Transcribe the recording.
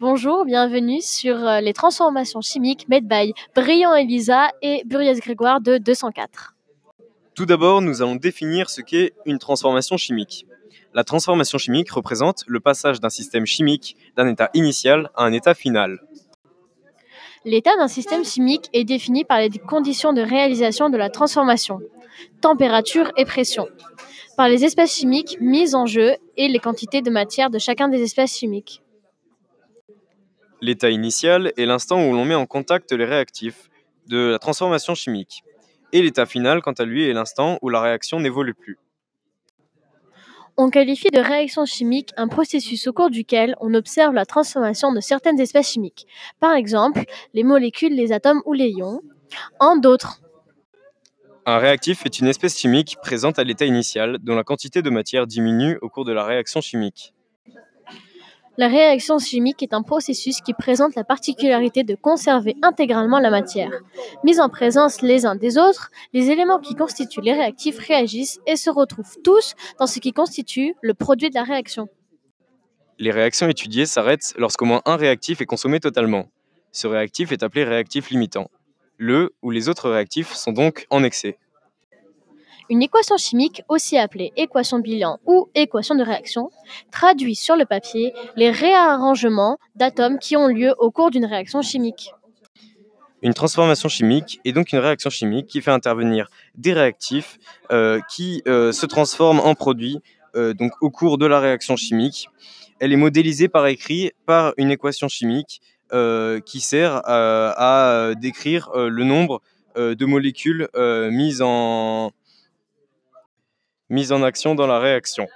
Bonjour, bienvenue sur euh, les transformations chimiques made by Briand Elisa et Buriez Grégoire de 204. Tout d'abord, nous allons définir ce qu'est une transformation chimique. La transformation chimique représente le passage d'un système chimique d'un état initial à un état final. L'état d'un système chimique est défini par les conditions de réalisation de la transformation, température et pression, par les espèces chimiques mises en jeu et les quantités de matière de chacun des espèces chimiques. L'état initial est l'instant où l'on met en contact les réactifs de la transformation chimique. Et l'état final, quant à lui, est l'instant où la réaction n'évolue plus. On qualifie de réaction chimique un processus au cours duquel on observe la transformation de certaines espèces chimiques, par exemple les molécules, les atomes ou les ions, en d'autres. Un réactif est une espèce chimique présente à l'état initial dont la quantité de matière diminue au cours de la réaction chimique. La réaction chimique est un processus qui présente la particularité de conserver intégralement la matière. Mis en présence les uns des autres, les éléments qui constituent les réactifs réagissent et se retrouvent tous dans ce qui constitue le produit de la réaction. Les réactions étudiées s'arrêtent lorsqu'au moins un réactif est consommé totalement. Ce réactif est appelé réactif limitant. Le ou les autres réactifs sont donc en excès. Une équation chimique, aussi appelée équation bilan ou équation de réaction, traduit sur le papier les réarrangements d'atomes qui ont lieu au cours d'une réaction chimique. Une transformation chimique est donc une réaction chimique qui fait intervenir des réactifs euh, qui euh, se transforment en produits euh, donc au cours de la réaction chimique. Elle est modélisée par écrit par une équation chimique qui sert à décrire le nombre de molécules mises en, mise en action dans la réaction.